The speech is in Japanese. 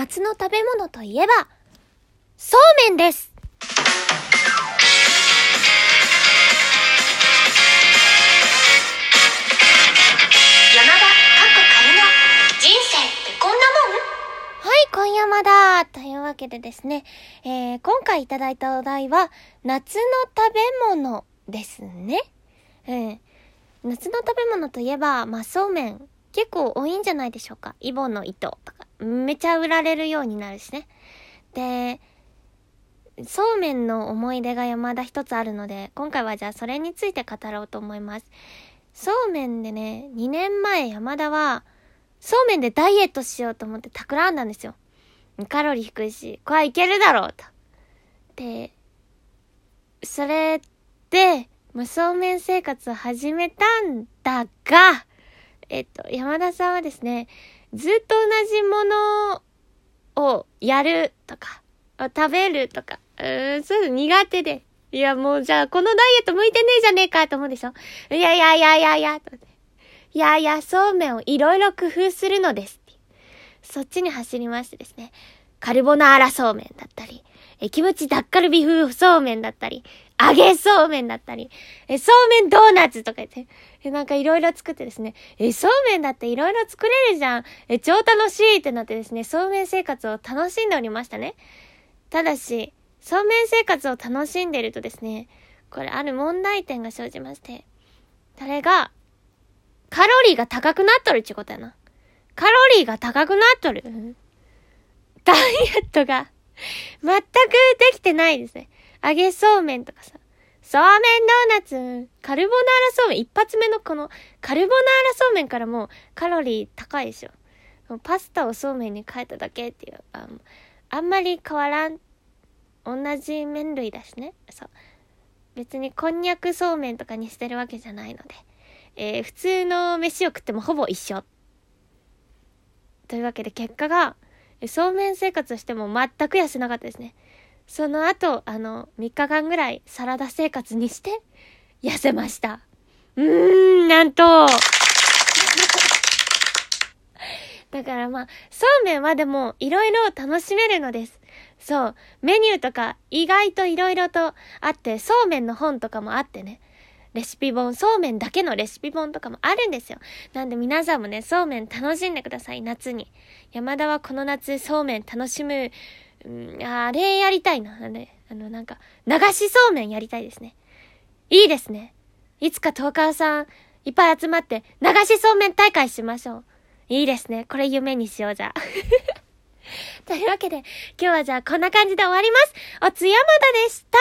夏の食べ物といえば、そうめんです山田かっこ仮の人生ってこんなもん？はい、今夜まだというわけでですね、えー、今回いただいたお題は、夏の食べ物ですね。うん。夏の食べ物といえば、まあ、そうめん、結構多いんじゃないでしょうか。イボの糸とか、めちゃ売られるようになるしね。で、そうめんの思い出が山田一つあるので、今回はじゃあそれについて語ろうと思います。そうめんでね、2年前山田は、そうめんでダイエットしようと思って企んだんですよ。カロリー低いし、これはいけるだろうと。で、それで、まあ、そうめん生活を始めたんだが、えっと、山田さんはですね、ずっと同じものをやるとか、食べるとか、うーん、そういうの苦手で。いや、もうじゃあ、このダイエット向いてねえじゃねえかと思うでしょいやいやいやいやいや、と。いやいや、そうめんをいろいろ工夫するのです。そっちに走りましてですね。カルボナーラそうめんだったり、え、キムチダッカルビ風そうめんだったり、揚げそうめんだったり、え、そうめんドーナツとか言って、え、なんかいろいろ作ってですね、え、そうめんだっていろいろ作れるじゃん。え、超楽しいってなってですね、そうめん生活を楽しんでおりましたね。ただし、そうめん生活を楽しんでるとですね、これある問題点が生じまして、それが、カロリーが高くなっとるっちゅうことやな。カロリーが高くなっとる。ダイエットが全くできてないですね。揚げそうめんとかさ。そうめんドーナツ、カルボナーラそうめん、一発目のこのカルボナーラそうめんからもうカロリー高いでしょ。パスタをそうめんに変えただけっていう、ああんまり変わらん、同じ麺類だしね。そう。別にこんにゃくそうめんとかにしてるわけじゃないので。えー、普通の飯を食ってもほぼ一緒。というわけで結果が、そうめん生活しても全く痩せなかったですね。その後、あの、3日間ぐらいサラダ生活にして、痩せました。うーん、なんと。だからまあ、そうめんはでも、いろいろ楽しめるのです。そう。メニューとか、意外といろいろとあって、そうめんの本とかもあってね。レシピ本、そうめんだけのレシピ本とかもあるんですよ。なんで皆さんもね、そうめん楽しんでください、夏に。山田はこの夏、そうめん楽しむ、うん、あれやりたいな。あれ、あの、なんか、流しそうめんやりたいですね。いいですね。いつかトーカーさん、いっぱい集まって、流しそうめん大会しましょう。いいですね。これ夢にしようじゃ。というわけで、今日はじゃあこんな感じで終わります。おつやまだでした